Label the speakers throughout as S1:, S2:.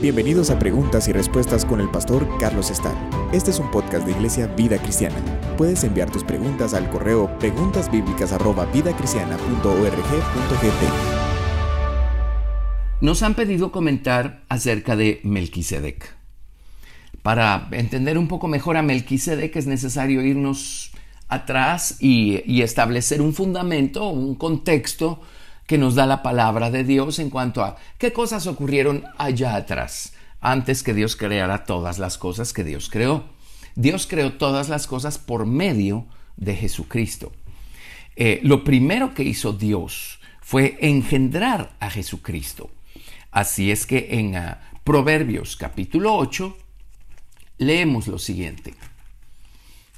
S1: Bienvenidos a Preguntas y Respuestas con el pastor Carlos Estal. Este es un podcast de Iglesia Vida Cristiana. Puedes enviar tus preguntas al correo preguntasbiblicas@vidacristiana.org.gt.
S2: Nos han pedido comentar acerca de Melquisedec. Para entender un poco mejor a Melquisedec es necesario irnos atrás y, y establecer un fundamento, un contexto que nos da la palabra de Dios en cuanto a qué cosas ocurrieron allá atrás, antes que Dios creara todas las cosas que Dios creó. Dios creó todas las cosas por medio de Jesucristo. Eh, lo primero que hizo Dios fue engendrar a Jesucristo. Así es que en ah, Proverbios capítulo 8 leemos lo siguiente.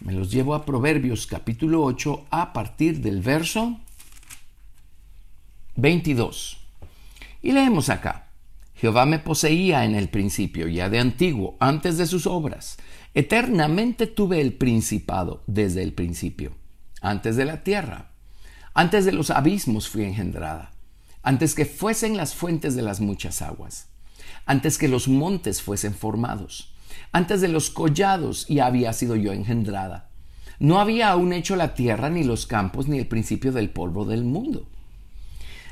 S2: Me los llevo a Proverbios capítulo 8 a partir del verso 22. Y leemos acá. Jehová me poseía en el principio, ya de antiguo, antes de sus obras. Eternamente tuve el principado desde el principio, antes de la tierra. Antes de los abismos fui engendrada, antes que fuesen las fuentes de las muchas aguas, antes que los montes fuesen formados, antes de los collados y había sido yo engendrada. No había aún hecho la tierra, ni los campos, ni el principio del polvo del mundo.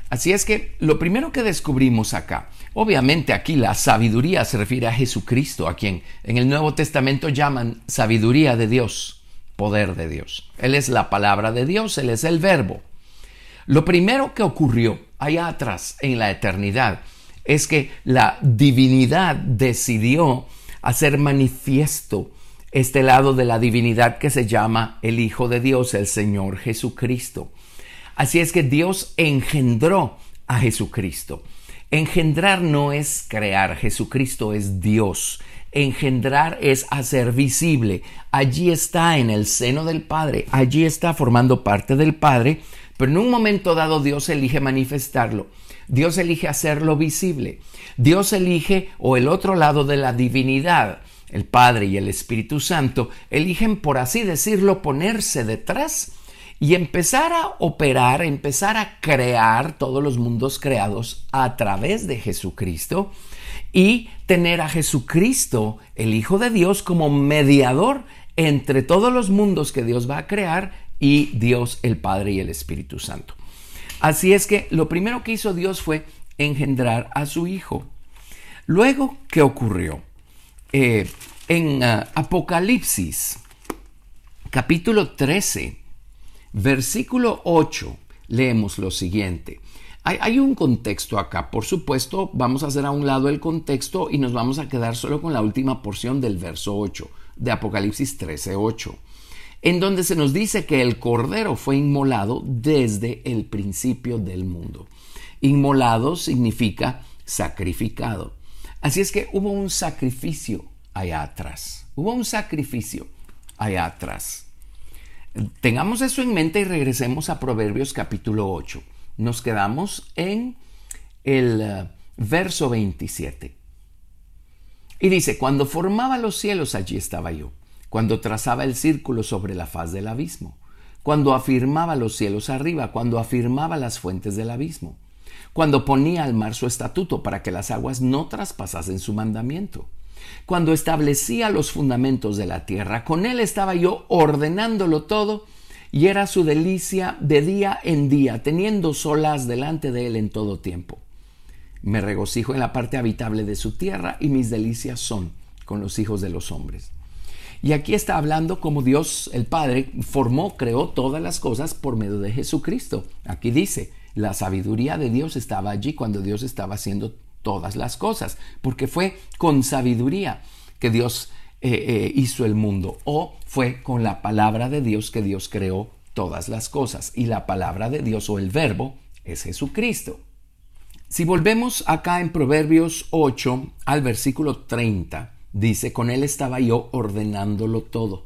S2: Así es que lo primero que descubrimos acá, obviamente aquí la sabiduría se refiere a Jesucristo, a quien en el Nuevo Testamento llaman sabiduría de Dios, poder de Dios. Él es la palabra de Dios, Él es el verbo. Lo primero que ocurrió allá atrás en la eternidad es que la divinidad decidió hacer manifiesto este lado de la divinidad que se llama el Hijo de Dios, el Señor Jesucristo. Así es que Dios engendró a Jesucristo. Engendrar no es crear, Jesucristo es Dios. Engendrar es hacer visible. Allí está en el seno del Padre, allí está formando parte del Padre, pero en un momento dado Dios elige manifestarlo. Dios elige hacerlo visible. Dios elige, o el otro lado de la divinidad, el Padre y el Espíritu Santo, eligen, por así decirlo, ponerse detrás y empezar a operar, empezar a crear todos los mundos creados a través de Jesucristo y tener a Jesucristo, el Hijo de Dios, como mediador entre todos los mundos que Dios va a crear y Dios el Padre y el Espíritu Santo. Así es que lo primero que hizo Dios fue engendrar a su Hijo. Luego, ¿qué ocurrió? Eh, en ah, Apocalipsis, capítulo 13, Versículo 8, leemos lo siguiente. Hay, un contexto acá, por supuesto, vamos a hacer a un lado el contexto y nos vamos a quedar solo con la última porción del verso 8, de Apocalipsis 13, 8, en donde se nos dice que el Cordero fue inmolado desde el principio del mundo. Inmolado significa sacrificado. Así es que hubo un sacrificio allá atrás. Hubo un sacrificio allá atrás. Tengamos eso en mente y regresemos a Proverbios capítulo 8. Nos quedamos en el eh, verso 27. Y dice, cuando formaba los cielos allí estaba yo, cuando trazaba el círculo sobre la faz del abismo, cuando afirmaba los cielos arriba, cuando afirmaba las fuentes del abismo, cuando ponía al mar su estatuto para que las aguas no traspasasen su mandamiento cuando establecía los fundamentos de la tierra. Con él estaba yo ordenándolo todo y era su delicia de día en día, teniendo solas delante de él en todo tiempo. Me regocijo en la parte habitable de su tierra y mis delicias son con los hijos de los hombres. Y aquí está hablando como Dios el Padre formó, creó todas las cosas por medio de Jesucristo. Aquí dice, la sabiduría de Dios estaba allí cuando Dios estaba haciendo todas las cosas, porque fue con sabiduría que Dios eh, eh, hizo el mundo, o fue con la palabra de Dios que Dios creó todas las cosas, y la palabra de Dios o el verbo es Jesucristo. Si volvemos acá en Proverbios 8 al versículo 30, dice, con él estaba yo ordenándolo todo.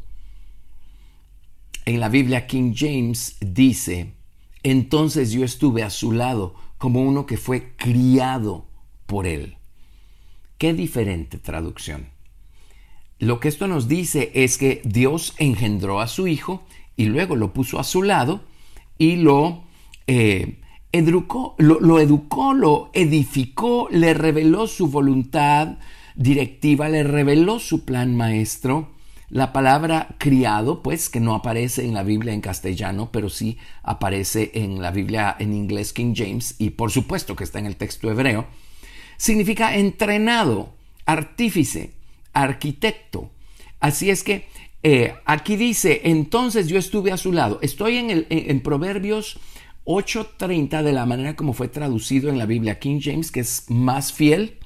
S2: En la Biblia King James dice, entonces yo estuve a su lado como uno que fue criado por él. Qué diferente traducción. Lo que esto nos dice es que Dios engendró a su Hijo y luego lo puso a su lado y lo eh, educó, lo, educó, lo edificó, le reveló su voluntad directiva, le reveló su plan maestro. La palabra criado, pues, que no aparece en la Biblia en castellano, pero sí aparece en la Biblia en inglés King James y por supuesto que está en el texto hebreo, significa entrenado, artífice, arquitecto. Así es que eh, aquí dice, entonces yo estuve a su lado. Estoy en, el, en Proverbios 8.30 de la manera como fue traducido en la Biblia King James, que es más fiel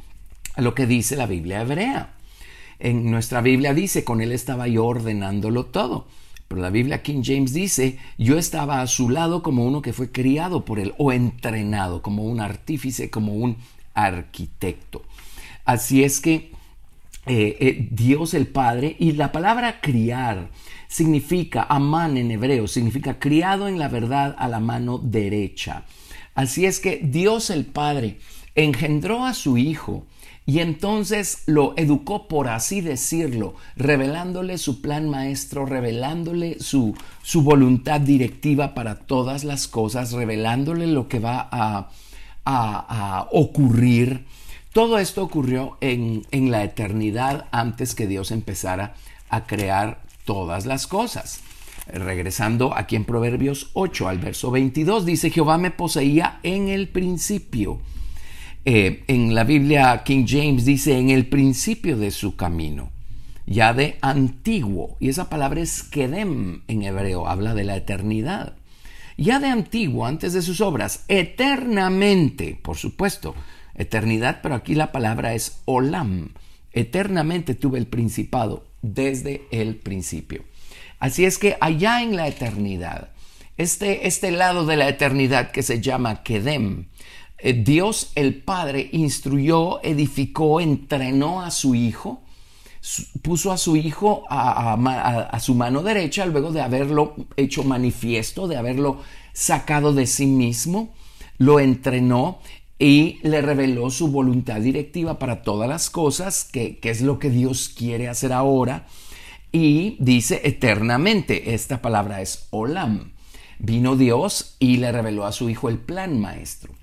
S2: a lo que dice la Biblia hebrea. En nuestra Biblia dice, con él estaba yo ordenándolo todo. Pero la Biblia King James dice, yo estaba a su lado como uno que fue criado por él o entrenado, como un artífice, como un arquitecto. Así es que eh, eh, Dios el Padre y la palabra criar significa, amán en hebreo, significa criado en la verdad a la mano derecha. Así es que Dios el Padre engendró a su Hijo y entonces lo educó, por así decirlo, revelándole su plan maestro, revelándole su, su voluntad directiva para todas las cosas, revelándole lo que va a, a, ocurrir. Todo esto ocurrió en, en la eternidad antes que Dios empezara a crear todas las cosas. Regresando aquí en Proverbios 8 al verso 22, dice, Jehová me poseía en el principio. Eh, en la Biblia King James dice, en el principio de su camino, ya de antiguo. Y esa palabra es kedem en hebreo, habla de la eternidad. Ya de antiguo, antes de sus obras, eternamente, por supuesto, eternidad, pero aquí la palabra es olam. Eternamente tuve el principado desde el principio. Así es que allá en la eternidad, este, este lado de la eternidad que se llama Kedem, eh, Dios el Padre instruyó, edificó, entrenó a su Hijo, puso a su Hijo a, su mano derecha luego de haberlo hecho manifiesto, de haberlo sacado de sí mismo, lo entrenó y le reveló su voluntad directiva para todas las cosas, que, es lo que Dios quiere hacer ahora. Y dice eternamente, esta palabra es olam. Vino Dios y le reveló a su Hijo el plan maestro.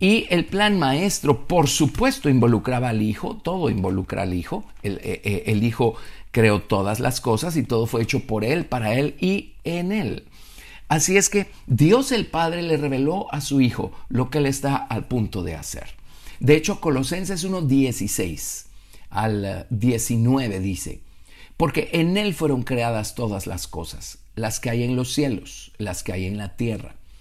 S2: Y el plan maestro, por supuesto, involucraba al Hijo, todo involucra al Hijo. El, eh, eh, el Hijo creó todas las cosas y todo fue hecho por Él, para Él y en Él. Así es que Dios el Padre le reveló a su Hijo lo que él está al punto de hacer. De hecho, Colosenses 1.16 al 19 dice, porque en Él fueron creadas todas las cosas, las que hay en los cielos, las que hay en la tierra,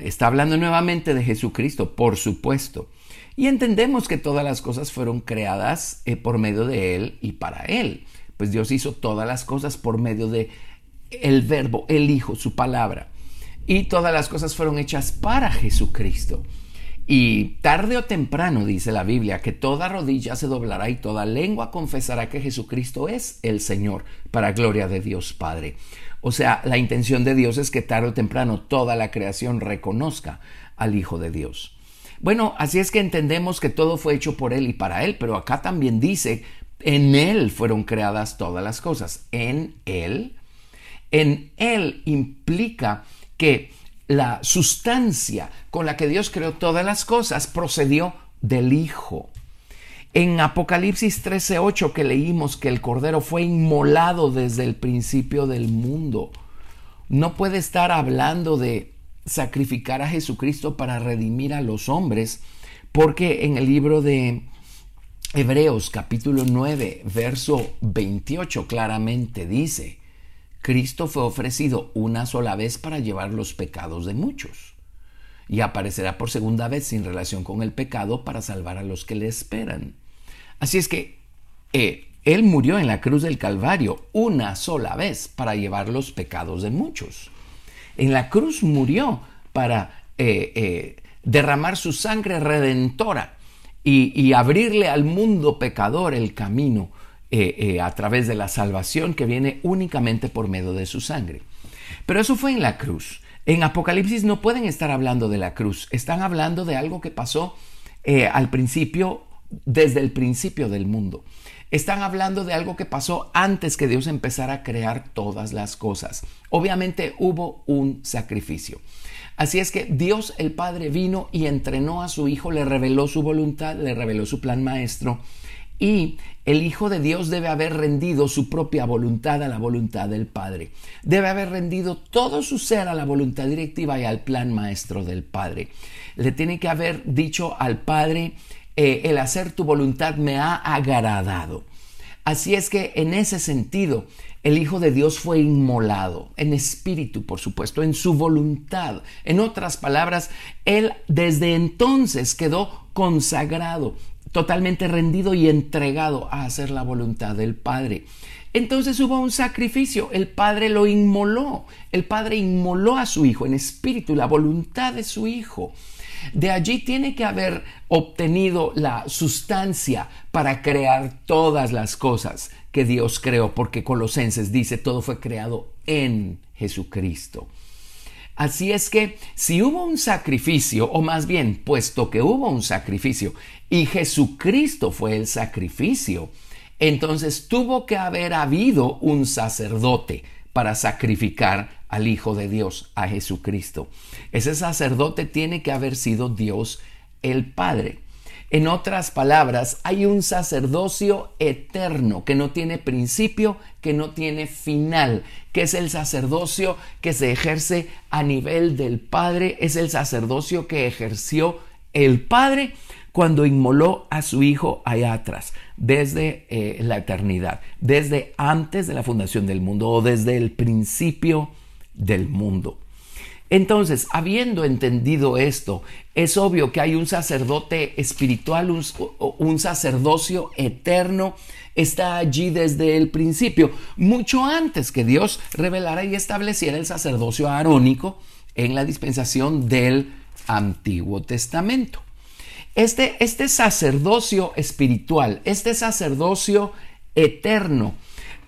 S2: Está hablando nuevamente de Jesucristo, por supuesto. Y entendemos que todas las cosas fueron creadas eh, por medio de Él y para Él. Pues Dios hizo todas las cosas por medio de el verbo, el Hijo, su palabra. Y todas las cosas fueron hechas para Jesucristo. Y tarde o temprano, dice la Biblia, que toda rodilla se doblará y toda lengua confesará que Jesucristo es el Señor, para gloria de Dios Padre. O sea, la intención de Dios es que tarde o temprano toda la creación reconozca al Hijo de Dios. Bueno, así es que entendemos que todo fue hecho por Él y para Él, pero acá también dice, en Él fueron creadas todas las cosas. En Él en Él implica que la sustancia con la que Dios creó todas las cosas procedió del Hijo. En Apocalipsis 13:8 que leímos que el Cordero fue inmolado desde el principio del mundo, no puede estar hablando de sacrificar a Jesucristo para redimir a los hombres, porque en el libro de Hebreos capítulo 9, verso 28 claramente dice, Cristo fue ofrecido una sola vez para llevar los pecados de muchos y aparecerá por segunda vez sin relación con el pecado para salvar a los que le esperan. Así es que eh, Él murió en la cruz del Calvario una sola vez para llevar los pecados de muchos. En la cruz murió para eh, eh, derramar su sangre redentora y, abrirle al mundo pecador el camino a través de la salvación que viene únicamente por medio de su sangre. Pero eso fue en la cruz. En Apocalipsis no pueden estar hablando de la cruz, están hablando de algo que pasó al principio, desde el principio del mundo. Están hablando de algo que pasó antes que Dios empezara a crear todas las cosas. Obviamente hubo un sacrificio. Así es que Dios el Padre vino y entrenó a su Hijo, le reveló su voluntad, le reveló su plan maestro y el Hijo de Dios debe haber rendido su propia voluntad a la voluntad del Padre. Debe haber rendido todo su ser a la voluntad directiva y al plan maestro del Padre. Le tiene que haber dicho al Padre, eh, el hacer tu voluntad me ha agradado. Así es que en ese sentido, el Hijo de Dios fue inmolado, en espíritu, por supuesto, en su voluntad. En otras palabras, Él desde entonces quedó consagrado, totalmente rendido y entregado a hacer la voluntad del Padre. Entonces hubo un sacrificio, el Padre lo inmoló, el Padre inmoló a su Hijo en espíritu, la voluntad de su Hijo. De allí tiene que haber obtenido la sustancia para crear todas las cosas que Dios creó, porque Colosenses dice todo fue creado en Jesucristo. Así es que si hubo un sacrificio, o más bien, puesto que hubo un sacrificio y Jesucristo fue el sacrificio, entonces tuvo que haber habido un sacerdote para sacrificar al Hijo de Dios, a Jesucristo. Ese sacerdote tiene que haber sido Dios el Padre. En otras palabras, hay un sacerdocio eterno que no tiene principio, que no tiene final, que es el sacerdocio que se ejerce a nivel del Padre, es el sacerdocio que ejerció el Padre cuando inmoló a su Hijo allá atrás, desde eh, la eternidad, desde antes de la fundación del mundo o desde el principio del mundo. Entonces, habiendo entendido esto, es obvio que hay un sacerdote espiritual, un, sacerdocio eterno, está allí desde el principio, mucho antes que Dios revelara y estableciera el sacerdocio arónico en la dispensación del Antiguo Testamento. Este, este sacerdocio espiritual, este sacerdocio eterno,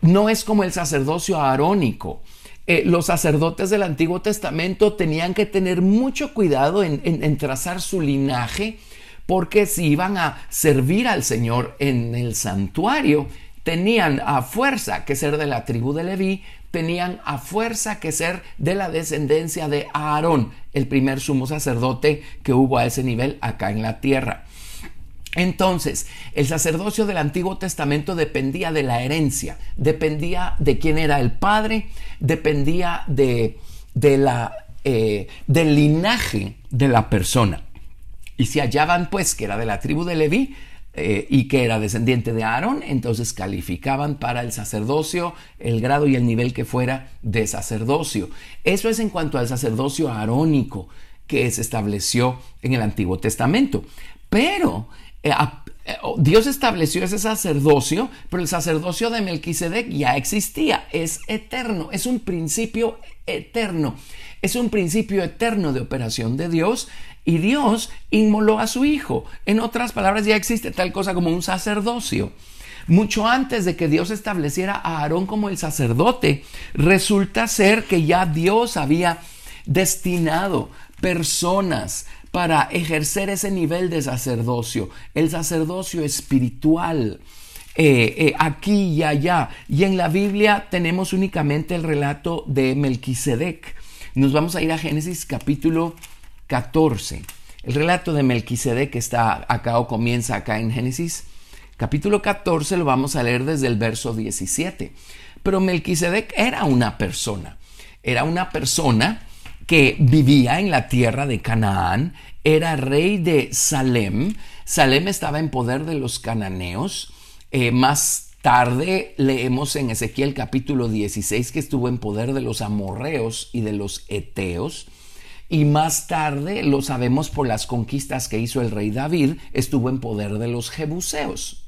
S2: no es como el sacerdocio arónico. Eh, los sacerdotes del Antiguo Testamento tenían que tener mucho cuidado en, trazar su linaje, porque si iban a servir al Señor en el santuario, tenían a fuerza que ser de la tribu de Leví, tenían a fuerza que ser de la descendencia de Aarón, el primer sumo sacerdote que hubo a ese nivel acá en la tierra. Entonces, el sacerdocio del Antiguo Testamento dependía de la herencia, dependía de quién era el padre, dependía de, la, eh, del linaje de la persona. Y si hallaban pues que era de la tribu de Leví eh, y que era descendiente de Aarón, entonces calificaban para el sacerdocio el grado y el nivel que fuera de sacerdocio. Eso es en cuanto al sacerdocio arónico que se estableció en el Antiguo Testamento. Pero Dios estableció ese sacerdocio, pero el sacerdocio de Melquisedec ya existía, es eterno, es un principio eterno, es un principio eterno de operación de Dios y Dios inmoló a su hijo. En otras palabras, ya existe tal cosa como un sacerdocio. Mucho antes de que Dios estableciera a Aarón como el sacerdote, resulta ser que ya Dios había destinado personas para ejercer ese nivel de sacerdocio, el sacerdocio espiritual. Eh, eh, aquí y allá. Y en la Biblia tenemos únicamente el relato de Melquisedec. Nos vamos a ir a Génesis capítulo 14. El relato de Melquisedec está acá o comienza acá en Génesis capítulo 14, lo vamos a leer desde el verso 17. Pero Melquisedec era una persona, era una persona que vivía en la tierra de Canaán, era rey de Salem. Salem estaba en poder de los cananeos. Eh, más tarde leemos en Ezequiel capítulo 16 que estuvo en poder de los amorreos y de los eteos. Y más tarde, lo sabemos por las conquistas que hizo el rey David, estuvo en poder de los jebuseos.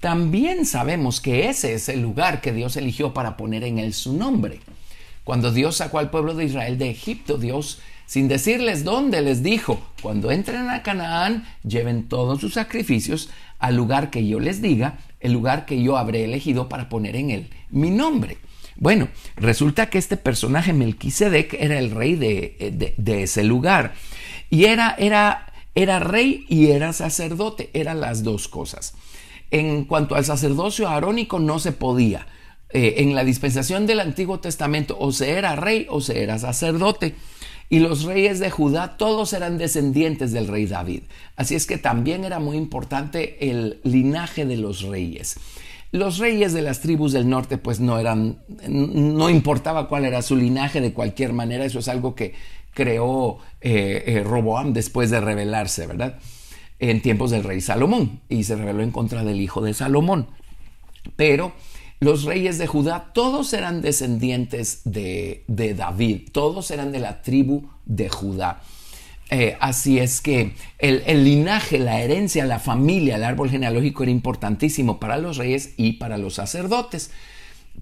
S2: También sabemos que ese es el lugar que Dios eligió para poner en él su nombre. Cuando Dios sacó al pueblo de Israel de Egipto, Dios sin decirles dónde, les dijo, cuando entren a Canaán, lleven todos sus sacrificios al lugar que yo les diga, el lugar que yo habré elegido para poner en él mi nombre. Bueno, resulta que este personaje Melquisedec era el rey de, de, ese lugar y era, era, era rey y era sacerdote, eran las dos cosas. En cuanto al sacerdocio arónico no se podía. Eh, en la dispensación del Antiguo Testamento o se era rey o se era sacerdote. Y los reyes de Judá todos eran descendientes del rey David. Así es que también era muy importante el linaje de los reyes. Los reyes de las tribus del norte pues no eran, no importaba cuál era su linaje de cualquier manera, eso es algo que creó eh, eh, Roboam después de rebelarse, ¿verdad? En tiempos del rey Salomón y se rebeló en contra del hijo de Salomón. Pero los reyes de Judá, todos eran descendientes de, David, todos eran de la tribu de Judá. Eh, así es que el, linaje, la herencia, la familia, el árbol genealógico era importantísimo para los reyes y para los sacerdotes.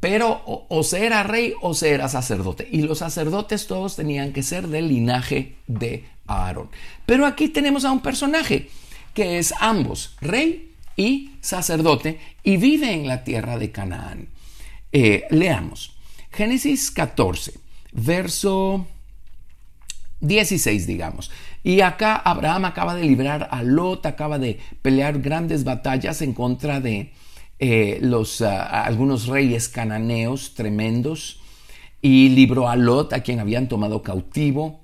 S2: Pero o, se era rey o se era sacerdote. Y los sacerdotes todos tenían que ser del linaje de Aarón. Pero aquí tenemos a un personaje que es ambos, rey y sacerdote, y vive en la tierra de Canaán. Eh, leamos. Génesis 14, verso 16, digamos. Y acá Abraham acaba de librar a Lot, acaba de pelear grandes batallas en contra de eh, los, ah, algunos reyes cananeos tremendos y libró a Lot, a quien habían tomado cautivo.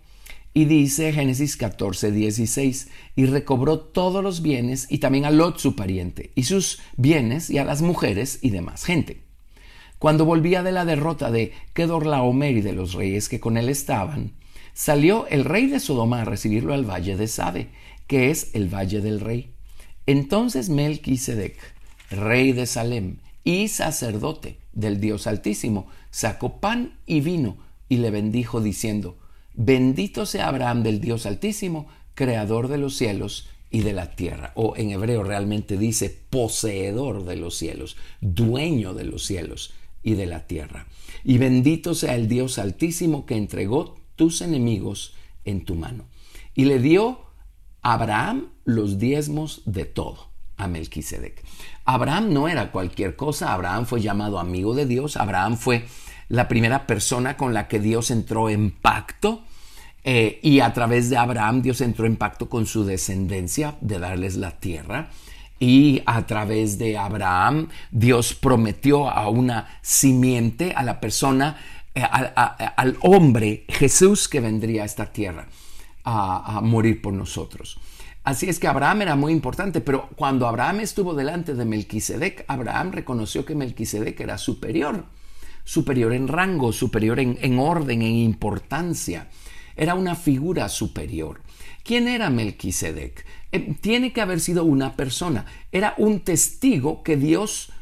S2: Y dice Génesis 14, 16, y recobró todos los bienes y también a Lot su pariente, y sus bienes y a las mujeres y demás gente. Cuando volvía de la derrota de Kedorlaomer y de los reyes que con él estaban, salió el rey de Sodoma a recibirlo al valle de Sabe, que es el valle del rey. Entonces Melquisedec, rey de Salem y sacerdote del Dios Altísimo, sacó pan y vino y le bendijo diciendo, Bendito sea Abraham del Dios Altísimo, creador de los cielos y de la tierra. O en hebreo realmente dice poseedor de los cielos, dueño de los cielos y de la tierra. Y bendito sea el Dios Altísimo que entregó tus enemigos en tu mano. Y le dio a Abraham los diezmos de todo a Melquisedec. Abraham no era cualquier cosa, Abraham fue llamado amigo de Dios, Abraham fue la primera persona con la que Dios entró en pacto. Eh, y a través de Abraham Dios entró en pacto con su descendencia de darles la tierra. Y a través de Abraham Dios prometió a una simiente, a la persona, eh, al hombre Jesús que vendría a esta tierra a, a morir por nosotros. Así es que Abraham era muy importante, pero cuando Abraham estuvo delante de Melquisedec, Abraham reconoció que Melquisedec era superior superior en rango, superior en, orden, en importancia. Era una figura superior. ¿Quién era Melquisedec? Eh, tiene que haber sido una persona. Era un testigo que Dios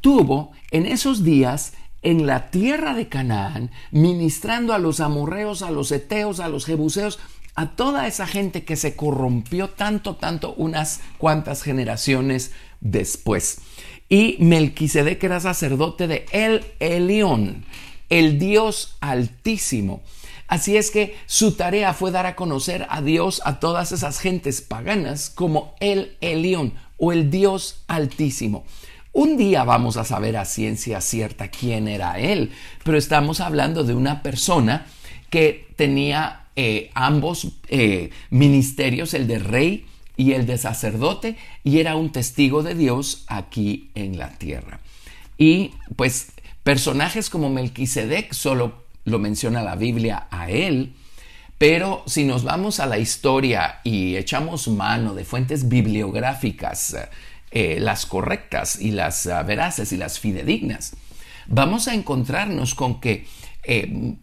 S2: tuvo en esos días en la tierra de Canaán, ministrando a los amorreos, a los eteos, a los jebuseos, a toda esa gente que se corrompió tanto, tanto unas cuantas generaciones después. Y Melquisedec era sacerdote de El Elión, el Dios Altísimo. Así es que su tarea fue dar a conocer a Dios a todas esas gentes paganas como el Elión o el Dios Altísimo. Un día vamos a saber a ciencia cierta quién era él, pero estamos hablando de una persona que tenía eh, ambos eh, ministerios, el de rey y el de sacerdote y era un testigo de Dios aquí en la tierra. Y pues personajes como Melquisedec solo lo menciona la Biblia a él, pero si nos vamos a la historia y echamos mano de fuentes bibliográficas, eh, las correctas y las uh, veraces y las fidedignas, vamos a encontrarnos con que eh,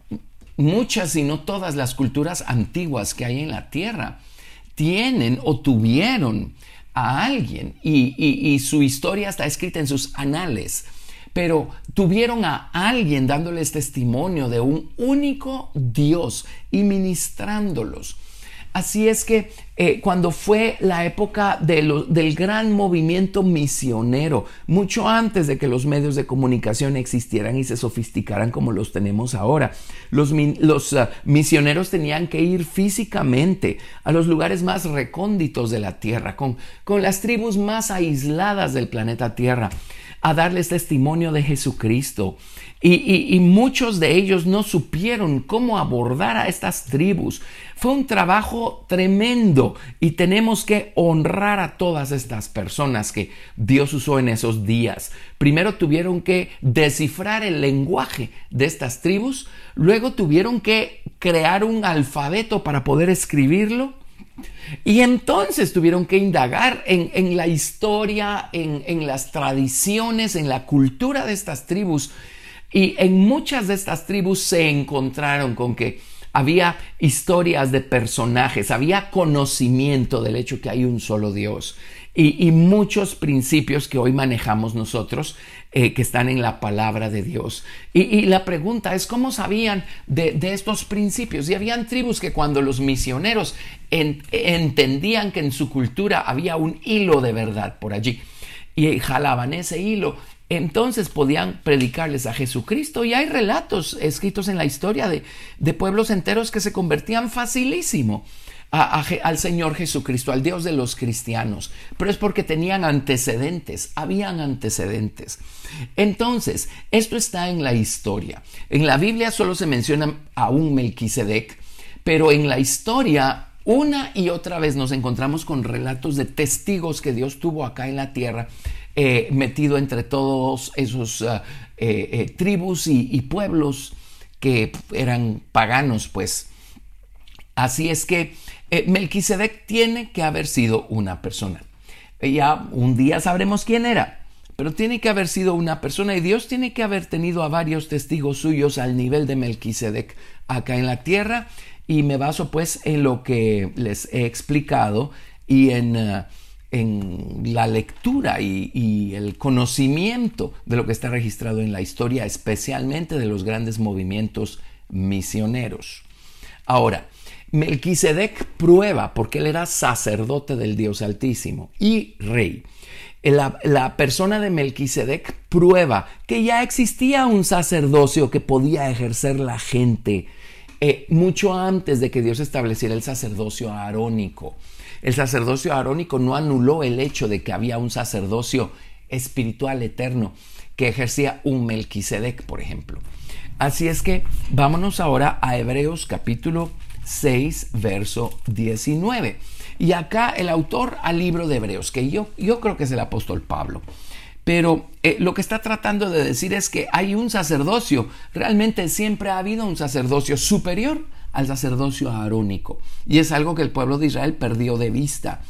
S2: muchas y no todas las culturas antiguas que hay en la tierra tienen o tuvieron a alguien y, su historia está escrita en sus anales, pero tuvieron a alguien dándoles testimonio de un único Dios y ministrándolos. Así es que eh, cuando fue la época del gran movimiento misionero, mucho antes de que los medios de comunicación existieran y se sofisticaran como los tenemos ahora. Los, ah, misioneros tenían que ir físicamente a los lugares más recónditos de la tierra, con, con las tribus más aisladas del planeta Tierra, a darles testimonio de Jesucristo. Y, muchos de ellos no supieron cómo abordar a estas tribus. Fue un trabajo tremendo y tenemos que honrar a todas estas personas que Dios usó en esos días. Primero tuvieron que descifrar el lenguaje de estas tribus, luego tuvieron que crear un alfabeto para poder escribirlo. Y entonces tuvieron que indagar en, la historia, en las tradiciones, en la cultura de estas tribus y en muchas de estas tribus se encontraron con que había historias de personajes, había conocimiento del hecho que hay un solo Dios y, muchos principios que hoy manejamos nosotros eh, que están en la palabra de Dios. Y, la pregunta es, ¿cómo sabían de, estos principios? Y habían tribus que cuando los misioneros entendían que en su cultura había un hilo de verdad por allí y jalaban ese hilo entonces podían predicarles a Jesucristo y hay relatos escritos en la historia de, pueblos enteros que se convertían facilísimo al Señor Jesucristo, al Dios de los cristianos, pero es porque tenían antecedentes, habían antecedentes. Entonces, esto está en la historia. En la Biblia solo se menciona a un Melquisedec, pero en la historia una y otra vez nos encontramos con relatos de testigos que Dios tuvo acá en la tierra eh, metido entre todos esos ah, eh, eh, tribus y, pueblos que eran paganos, pues. Así es que Melquisedec tiene que haber sido una persona. Ya un día sabremos quién era, pero tiene que haber sido una persona y Dios tiene que haber tenido a varios testigos suyos al nivel de Melquisedec acá en la tierra y me baso pues en lo que les he explicado y en... Ah, en la lectura y, el conocimiento de lo que está registrado en la historia, especialmente de los grandes movimientos misioneros. Ahora, Melquisedec prueba, porque él era sacerdote del Dios Altísimo y rey. La, persona de Melquisedec prueba que ya existía un sacerdocio que podía ejercer la gente eh, mucho antes de que Dios estableciera el sacerdocio arónico. El sacerdocio arónico no anuló el hecho de que había un sacerdocio espiritual eterno que ejercía un Melquisedec, por ejemplo. Así es que vámonos ahora a Hebreos capítulo 6, verso 19. Y acá el autor al libro de Hebreos, que yo, yo creo que es el apóstol Pablo, pero eh, lo que está tratando de decir es que hay un sacerdocio, realmente siempre ha habido un sacerdocio superior al sacerdocio arónico. Y es algo que el pueblo de Israel perdió de vista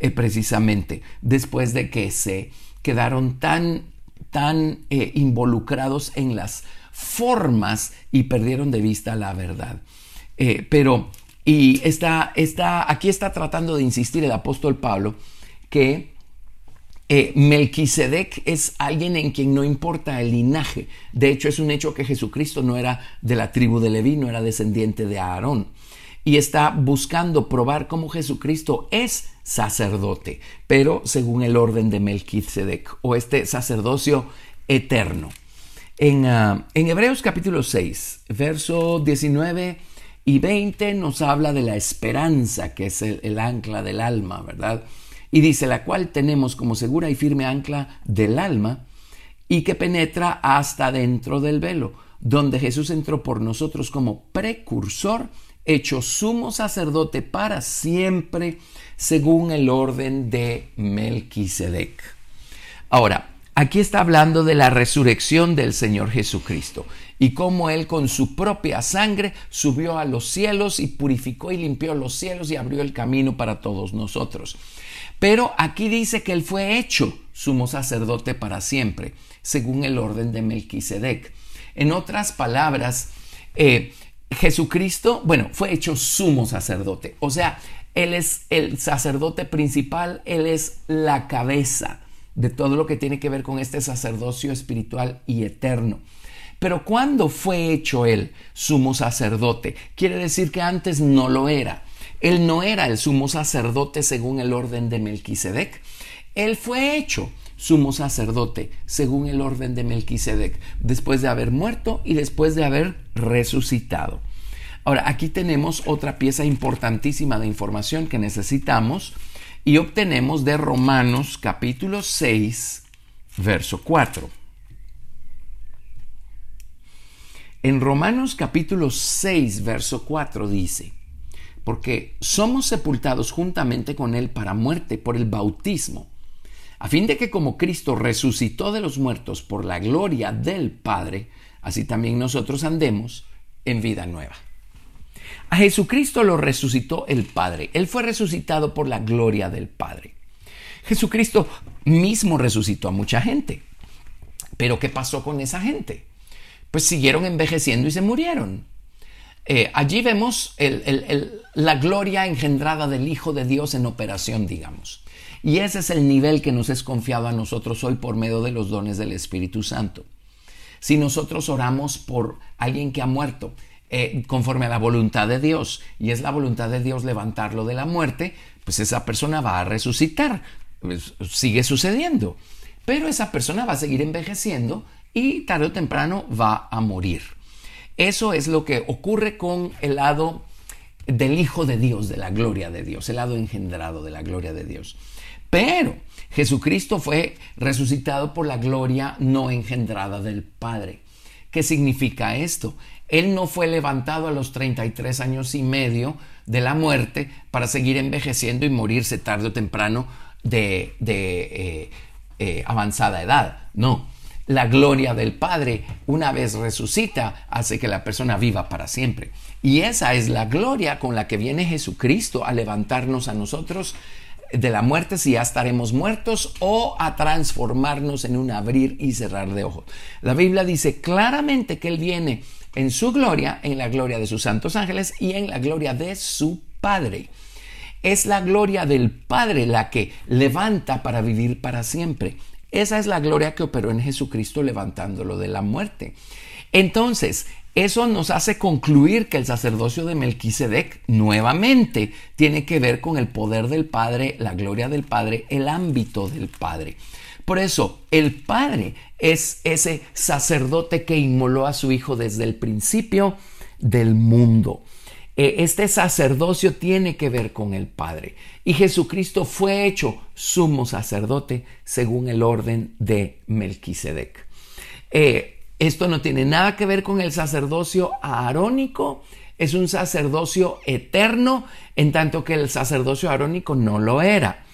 S2: eh, precisamente después de que se quedaron tan, tan eh, involucrados en las formas y perdieron de vista la verdad. Eh, pero, y está, está, aquí está tratando de insistir el apóstol Pablo que eh, Melquisedec es alguien en quien no importa el linaje. De hecho, es un hecho que Jesucristo no era de la tribu de Leví, no era descendiente de Aarón. Y está buscando probar cómo Jesucristo es sacerdote, pero según el orden de Melquisedec o este sacerdocio eterno. En, ah, Hebreos capítulo 6, verso 19 y 20 nos habla de la esperanza, que es el ancla del alma, ¿verdad? Y dice la cual tenemos como segura y firme ancla del alma y que penetra hasta dentro del velo, donde Jesús entró por nosotros como precursor, hecho sumo sacerdote para siempre, según el orden de Melquisedec. Ahora, aquí está hablando de la resurrección del Señor Jesucristo y cómo Él con su propia sangre subió a los cielos y purificó y limpió los cielos y abrió el camino para todos nosotros. Pero aquí dice que él fue hecho sumo sacerdote para siempre, según el orden de Melquisedec. En otras palabras, eh, Jesucristo, bueno, fue hecho sumo sacerdote. O sea, él es el sacerdote principal, él es la cabeza de todo lo que tiene que ver con este sacerdocio espiritual y eterno. Pero cuando fue hecho él sumo sacerdote, quiere decir que antes no lo era. Él no era el sumo sacerdote según el orden de Melquisedec. Él fue hecho sumo sacerdote según el orden de Melquisedec, después de haber muerto y después de haber resucitado. Ahora, aquí tenemos otra pieza importantísima de información que necesitamos y obtenemos de Romanos capítulo 6, verso 4. En Romanos capítulo 6, verso 4 dice, porque somos sepultados juntamente con Él para muerte por el bautismo, a fin de que como Cristo resucitó de los muertos por la gloria del Padre, así también nosotros andemos en vida nueva. A Jesucristo lo resucitó el Padre. Él fue resucitado por la gloria del Padre. Jesucristo mismo resucitó a mucha gente. Pero ¿qué pasó con esa gente? Pues siguieron envejeciendo y se murieron. Eh, allí vemos la gloria engendrada del Hijo de Dios en operación, digamos. Y ese es el nivel que nos es confiado a nosotros hoy por medio de los dones del Espíritu Santo. Si nosotros oramos por alguien que ha muerto, eh, conforme a la voluntad de Dios y es la voluntad de Dios levantarlo de la muerte, pues esa persona va a resucitar. Pues, sigue sucediendo. Pero esa persona va a seguir envejeciendo y tarde o temprano va a morir. Eso es lo que ocurre con el lado del Hijo de Dios, de la gloria de Dios, el lado engendrado de la gloria de Dios. Pero Jesucristo fue resucitado por la gloria no engendrada del Padre. ¿Qué significa esto? Él no fue levantado a los 33 años y medio de la muerte para seguir envejeciendo y morirse tarde o temprano de, eh, eh, avanzada edad. No, la gloria del Padre, una vez resucita, hace que la persona viva para siempre. Y esa es la gloria con la que viene Jesucristo a levantarnos a nosotros de la muerte si ya estaremos muertos o a transformarnos en un abrir y cerrar de ojos. La Biblia dice claramente que Él viene en su gloria, en la gloria de sus santos ángeles y en la gloria de su Padre. Es la gloria del Padre la que levanta para vivir para siempre. Esa es la gloria que operó en Jesucristo levantándolo de la muerte. Entonces, eso nos hace concluir que el sacerdocio de Melquisedec nuevamente tiene que ver con el poder del Padre, la gloria del Padre, el ámbito del Padre. Por eso, el Padre es ese sacerdote que inmoló a su Hijo desde el principio del mundo. E, este sacerdocio tiene que ver con el Padre. Y Jesucristo fue hecho sumo sacerdote según el orden de Melquisedec. Eh, esto no tiene nada que ver con el sacerdocio arónico, es un sacerdocio eterno, en tanto que el sacerdocio arónico no lo era.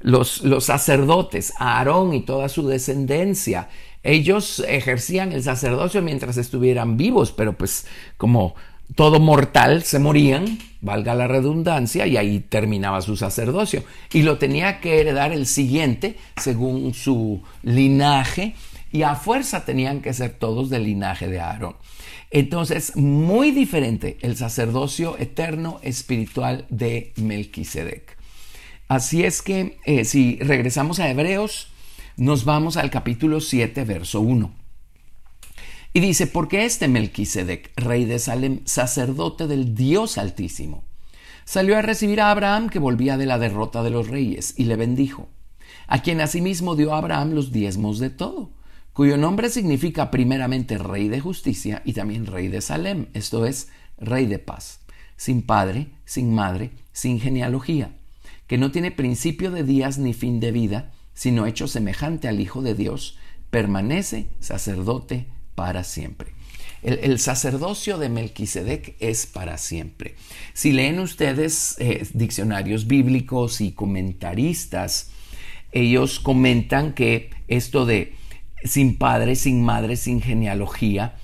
S2: Los, los sacerdotes, Aarón y toda su descendencia, ellos ejercían el sacerdocio mientras estuvieran vivos, pero pues como todo mortal se morían, valga la redundancia, y ahí terminaba su sacerdocio. Y lo tenía que heredar el siguiente según su linaje y a fuerza tenían que ser todos del linaje de Aarón. Entonces, muy diferente el sacerdocio eterno espiritual de Melquisedec. Así es que eh, si regresamos a Hebreos, nos vamos al capítulo 7, verso 1. Y dice, porque este Melquisedec, rey de Salem, sacerdote del Dios Altísimo, salió a recibir a Abraham que volvía de la derrota de los reyes y le bendijo, a quien asimismo dio a Abraham los diezmos de todo cuyo nombre significa primeramente rey de justicia y también rey de Salem, esto es, rey de paz, sin padre, sin madre, sin genealogía, que no tiene principio de días ni fin de vida, sino hecho semejante al Hijo de Dios, permanece sacerdote para siempre. El, sacerdocio de Melquisedec es para siempre. Si leen ustedes eh, diccionarios bíblicos y comentaristas, ellos comentan que esto de sin padre, sin madre, sin genealogía,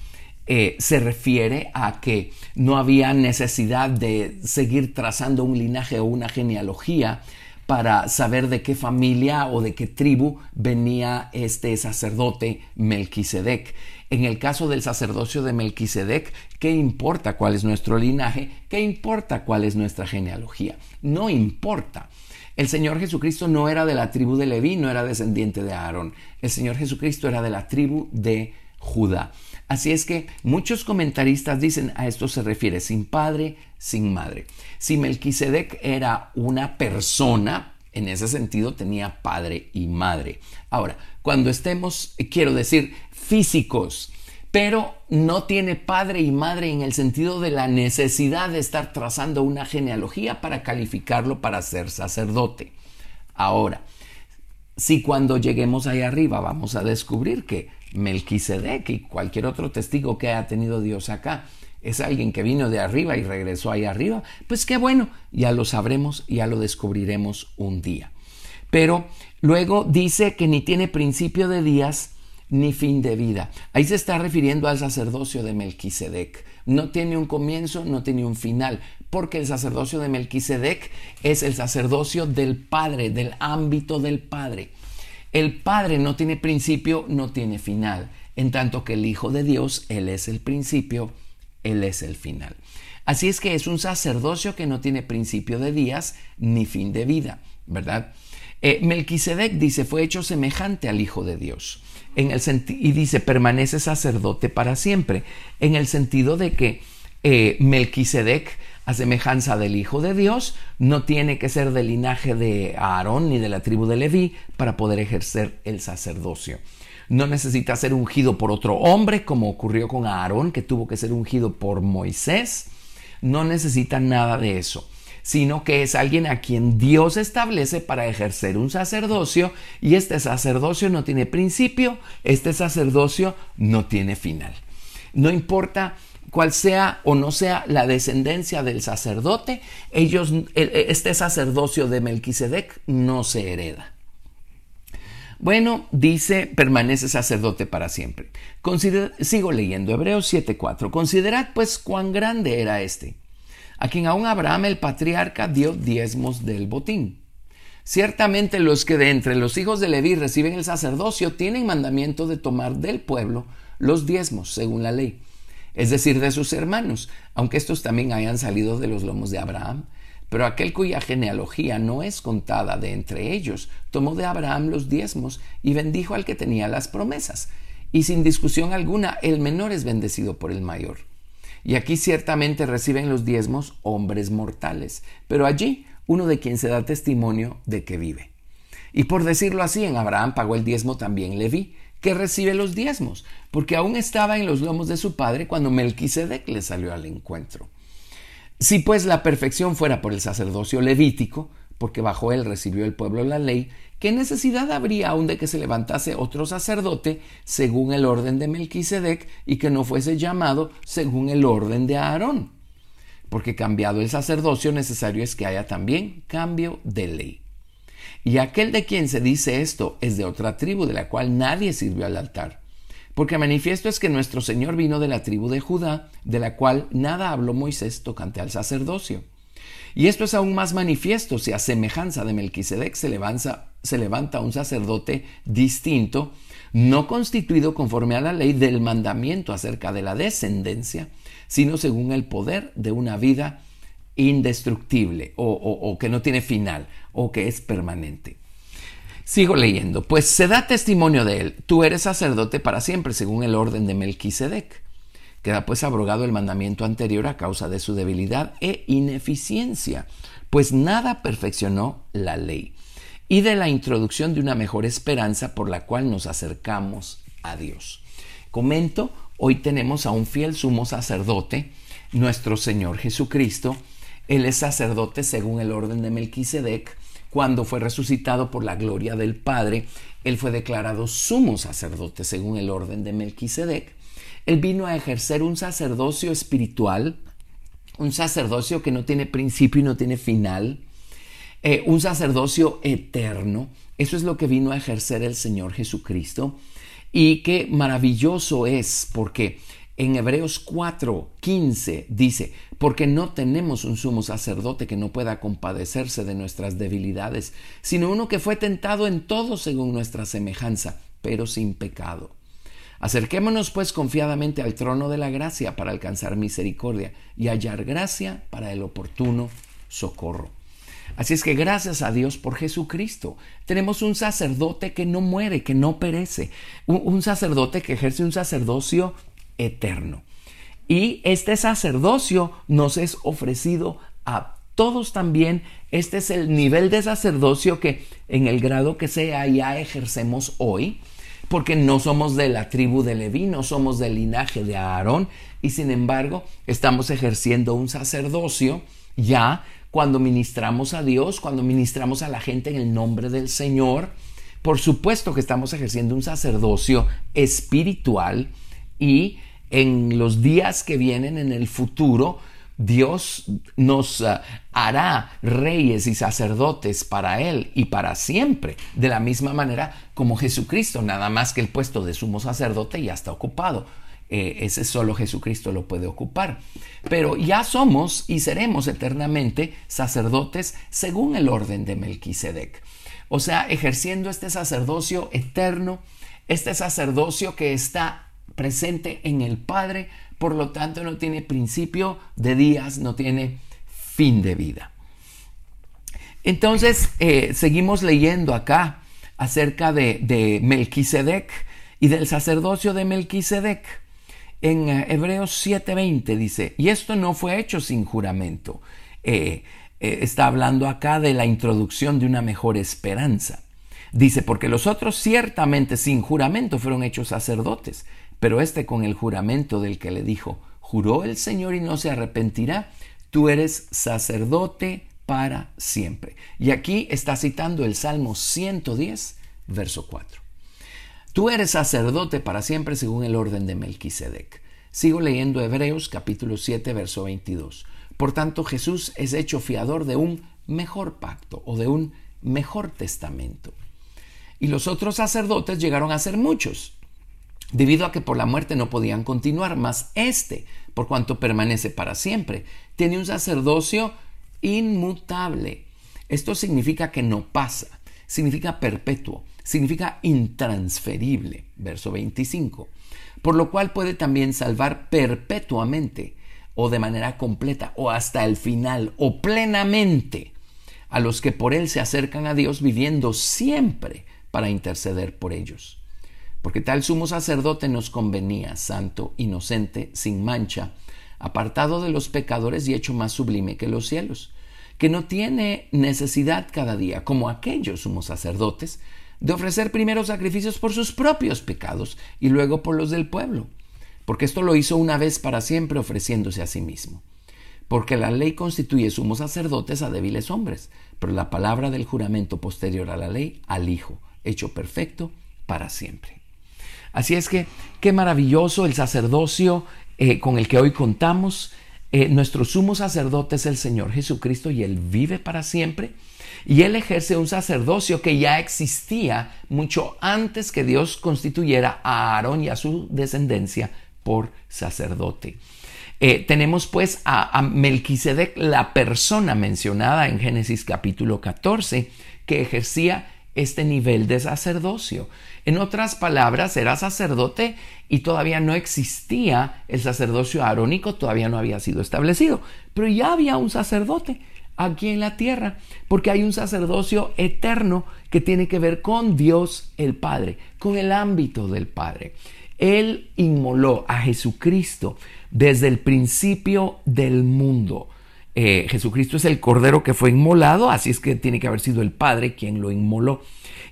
S2: eh, se refiere a que no había necesidad de seguir trazando un linaje o una genealogía para saber de qué familia o de qué tribu venía este sacerdote Melquisedec. En el caso del sacerdocio de Melquisedec, ¿qué importa cuál es nuestro linaje? ¿Qué importa cuál es nuestra genealogía? No importa. El Señor Jesucristo no era de la tribu de Leví, no era descendiente de Aarón. El Señor Jesucristo era de la tribu de Judá. Así es que muchos comentaristas dicen a esto se refiere sin padre, sin madre. Si Melquisedec era una persona, en ese sentido tenía padre y madre. Ahora, cuando estemos, quiero decir, físicos, pero no tiene padre y madre en el sentido de la necesidad de estar trazando una genealogía para calificarlo para ser sacerdote. Ahora, si cuando lleguemos ahí arriba vamos a descubrir que Melquisedec y cualquier otro testigo que haya tenido Dios acá es alguien que vino de arriba y regresó ahí arriba, pues qué bueno, ya lo sabremos, ya lo descubriremos un día. Pero luego dice que ni tiene principio de días ni fin de vida. Ahí se está refiriendo al sacerdocio de Melquisedec. No tiene un comienzo, no tiene un final, porque el sacerdocio de Melquisedec es el sacerdocio del Padre, del ámbito del Padre. El Padre no tiene principio, no tiene final, en tanto que el Hijo de Dios, Él es el principio, Él es el final. Así es que es un sacerdocio que no tiene principio de días ni fin de vida, ¿verdad? Eh, Melquisedec dice, fue hecho semejante al Hijo de Dios. Y dice, permanece sacerdote para siempre, en el sentido de que eh, Melquisedec a semejanza del Hijo de Dios, no tiene que ser del linaje de Aarón ni de la tribu de Leví para poder ejercer el sacerdocio. No necesita ser ungido por otro hombre, como ocurrió con Aarón, que tuvo que ser ungido por Moisés. No necesita nada de eso sino que es alguien a quien Dios establece para ejercer un sacerdocio y este sacerdocio no tiene principio, este sacerdocio no tiene final. No importa cual sea o no sea la descendencia del sacerdote, ellos, este sacerdocio de Melquisedec no se hereda. Bueno, dice, permanece sacerdote para siempre. sigo leyendo Hebreos 7:4. Considerad pues cuán grande era este, a quien aún Abraham el patriarca dio diezmos del botín. Ciertamente los que de entre los hijos de Leví reciben el sacerdocio tienen mandamiento de tomar del pueblo los diezmos, según la ley es decir, de sus hermanos, aunque estos también hayan salido de los lomos de Abraham. Pero aquel cuya genealogía no es contada de entre ellos, tomó de Abraham los diezmos y bendijo al que tenía las promesas. Y sin discusión alguna, el menor es bendecido por el mayor. Y aquí ciertamente reciben los diezmos hombres mortales, pero allí uno de quien se da testimonio de que vive. Y por decirlo así, en Abraham pagó el diezmo también Leví, que recibe los diezmos, porque aún estaba en los lomos de su padre cuando Melquisedec le salió al encuentro. Si pues la perfección fuera por el sacerdocio levítico, porque bajo él recibió el pueblo la ley, ¿qué necesidad habría aún de que se levantase otro sacerdote según el orden de Melquisedec y que no fuese llamado según el orden de Aarón? Porque cambiado el sacerdocio necesario es que haya también cambio de ley. Y aquel de quien se dice esto es de otra tribu de la cual nadie sirvió al altar. Porque manifiesto es que nuestro Señor vino de la tribu de Judá, de la cual nada habló Moisés tocante al sacerdocio. Y esto es aún más manifiesto si a semejanza de Melquisedec se levanta, se levanta un sacerdote distinto, no constituido conforme a la ley del mandamiento acerca de la descendencia, sino según el poder de una vida indestructible o, que no tiene final o que es permanente. Sigo leyendo, pues se da testimonio de él, tú eres sacerdote para siempre según el orden de Melquisedec. Queda pues abrogado el mandamiento anterior a causa de su debilidad e ineficiencia, pues nada perfeccionó la ley, y de la introducción de una mejor esperanza por la cual nos acercamos a Dios. Comento, hoy tenemos a un fiel sumo sacerdote, nuestro Señor Jesucristo, él es sacerdote según el orden de Melquisedec. Cuando fue resucitado por la gloria del Padre, él fue declarado sumo sacerdote según el orden de Melquisedec. Él vino a ejercer un sacerdocio espiritual, un sacerdocio que no tiene principio y no tiene final, eh, un sacerdocio eterno. Eso es lo que vino a ejercer el Señor Jesucristo. Y qué maravilloso es porque en Hebreos 4, 15 dice, porque no tenemos un sumo sacerdote que no pueda compadecerse de nuestras debilidades, sino uno que fue tentado en todo según nuestra semejanza, pero sin pecado. Acerquémonos pues confiadamente al trono de la gracia para alcanzar misericordia y hallar gracia para el oportuno socorro. Así es que gracias a Dios por Jesucristo. Tenemos un sacerdote que no muere, que no perece, un, un sacerdote que ejerce un sacerdocio eterno. Y este sacerdocio nos es ofrecido a todos también. Este es el nivel de sacerdocio que en el grado que sea ya ejercemos hoy, porque no somos de la tribu de Leví, no somos del linaje de Aarón, y sin embargo estamos ejerciendo un sacerdocio ya cuando ministramos a Dios, cuando ministramos a la gente en el nombre del Señor. Por supuesto que estamos ejerciendo un sacerdocio espiritual y en los días que vienen en el futuro, Dios nos uh, hará reyes y sacerdotes para Él y para siempre, de la misma manera como Jesucristo, nada más que el puesto de sumo sacerdote ya está ocupado. Eh, ese solo Jesucristo lo puede ocupar. Pero ya somos y seremos eternamente sacerdotes según el orden de Melquisedec. O sea, ejerciendo este sacerdocio eterno, este sacerdocio que está presente en el Padre, por lo tanto no tiene principio de días, no tiene fin de vida. Entonces, eh, seguimos leyendo acá acerca de, de Melquisedec y del sacerdocio de Melquisedec en eh, Hebreos 7:20 dice, y esto no fue hecho sin juramento. Eh, está hablando acá de la introducción de una mejor esperanza. Dice, porque los otros ciertamente sin juramento fueron hechos sacerdotes, pero este con el juramento del que le dijo, juró el Señor y no se arrepentirá, tú eres sacerdote para siempre. Y aquí está citando el Salmo 110, verso 4. Tú eres sacerdote para siempre según el orden de Melquisedec. Sigo leyendo Hebreos capítulo 7, verso 22. Por tanto, Jesús es hecho fiador de un mejor pacto o de un mejor testamento. Y los otros sacerdotes llegaron a ser muchos, debido a que por la muerte no podían continuar, mas este, por cuanto permanece para siempre, tiene un sacerdocio inmutable. Esto significa que no pasa, significa perpetuo, significa intransferible, verso 25, por lo cual puede también salvar perpetuamente o de manera completa o hasta el final o plenamente a los que por él se acercan a Dios viviendo siempre para interceder por ellos. Porque tal sumo sacerdote nos convenía, santo, inocente, sin mancha, apartado de los pecadores y hecho más sublime que los cielos, que no tiene necesidad cada día, como aquellos sumos sacerdotes, de ofrecer primero sacrificios por sus propios pecados y luego por los del pueblo, porque esto lo hizo una vez para siempre ofreciéndose a sí mismo. Porque la ley constituye sumos sacerdotes a débiles hombres, pero la palabra del juramento posterior a la ley al Hijo, hecho perfecto para siempre. Así es que qué maravilloso el sacerdocio eh, con el que hoy contamos. Eh, nuestro sumo sacerdote es el Señor Jesucristo y Él vive para siempre y él ejerce un sacerdocio que ya existía mucho antes que Dios constituyera a Aarón y a su descendencia por sacerdote. Eh, tenemos pues a, a Melquisedec, la persona mencionada en Génesis capítulo 14, que ejercía este nivel de sacerdocio. En otras palabras, era sacerdote y todavía no existía el sacerdocio arónico, todavía no había sido establecido, pero ya había un sacerdote aquí en la tierra, porque hay un sacerdocio eterno que tiene que ver con Dios el Padre, con el ámbito del Padre. Él inmoló a Jesucristo desde el principio del mundo. Eh, Jesucristo es el Cordero que fue inmolado, así es que tiene que haber sido el Padre quien lo inmoló.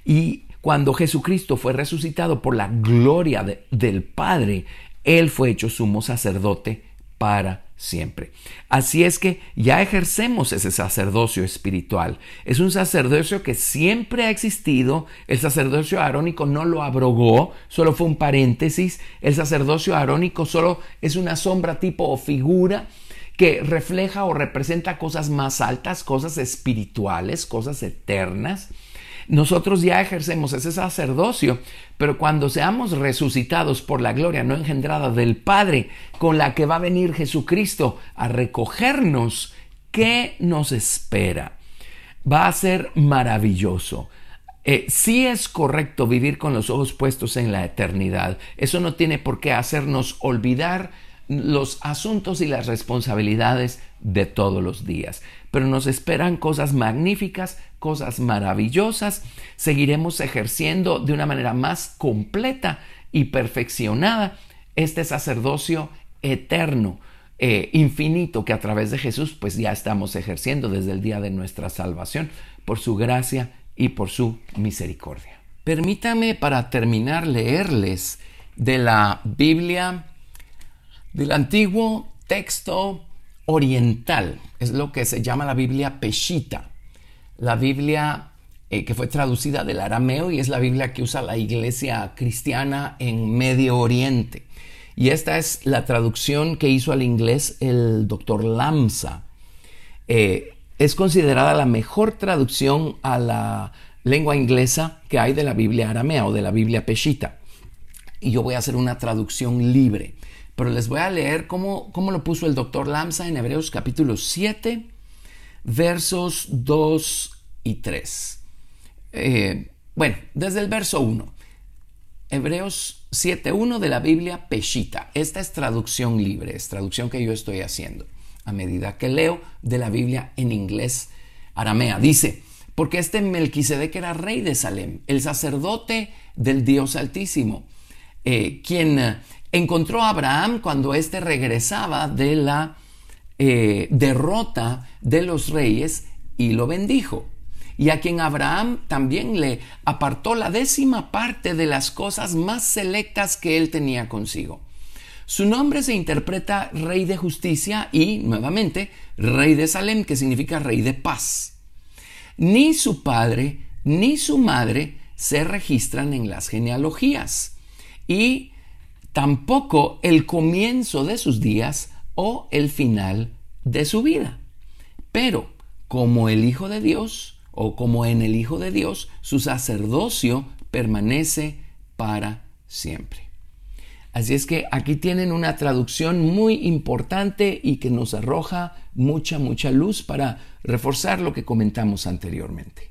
S2: Y cuando Jesucristo fue resucitado por la gloria del Padre, Él fue hecho sumo sacerdote para siempre. Así es que ya ejercemos ese sacerdocio espiritual. Es un sacerdocio que siempre ha existido. El sacerdocio arónico no lo abrogó, solo fue un paréntesis. El sacerdocio arónico solo es una sombra tipo o figura que refleja o representa cosas más altas, cosas espirituales, cosas eternas. Nosotros ya ejercemos ese sacerdocio, pero cuando seamos resucitados por la gloria no engendrada del Padre, con la que va a venir Jesucristo a recogernos, ¿qué nos espera? Va a ser maravilloso. Eh, sí es correcto vivir con los ojos puestos en la eternidad. Eso no tiene por qué hacernos olvidar los asuntos y las responsabilidades de todos los días. Pero nos esperan cosas magníficas, cosas maravillosas. Seguiremos ejerciendo de una manera más completa y perfeccionada este sacerdocio eterno, eh, infinito que a través de Jesús pues ya estamos ejerciendo desde el día de nuestra salvación por su gracia y por su misericordia. Permítame para terminar leerles de la Biblia, del antiguo texto oriental, es lo que se llama la Biblia Peshita, la Biblia eh, que fue traducida del arameo y es la Biblia que usa la iglesia cristiana en Medio Oriente. Y esta es la traducción que hizo al inglés el doctor Lamsa. Eh, es considerada la mejor traducción a la lengua inglesa que hay de la Biblia aramea o de la Biblia peshita. Y yo voy a hacer una traducción libre. Pero les voy a leer cómo, cómo lo puso el doctor Lamsa en Hebreos capítulo 7, versos 2 y 3. Eh, bueno, desde el verso 1. Hebreos 7.1 de la Biblia Peshita. Esta es traducción libre, es traducción que yo estoy haciendo a medida que leo de la Biblia en inglés aramea. Dice, porque este Melquisedec era rey de Salem, el sacerdote del Dios Altísimo, eh, quien encontró a Abraham cuando éste regresaba de la eh, derrota de los reyes y lo bendijo y a quien Abraham también le apartó la décima parte de las cosas más selectas que él tenía consigo. Su nombre se interpreta Rey de Justicia y, nuevamente, Rey de Salem, que significa Rey de Paz. Ni su padre ni su madre se registran en las genealogías y tampoco el comienzo de sus días o el final de su vida. Pero, como el Hijo de Dios, o como en el Hijo de Dios, su sacerdocio permanece para siempre. Así es que aquí tienen una traducción muy importante y que nos arroja mucha, mucha luz para reforzar lo que comentamos anteriormente.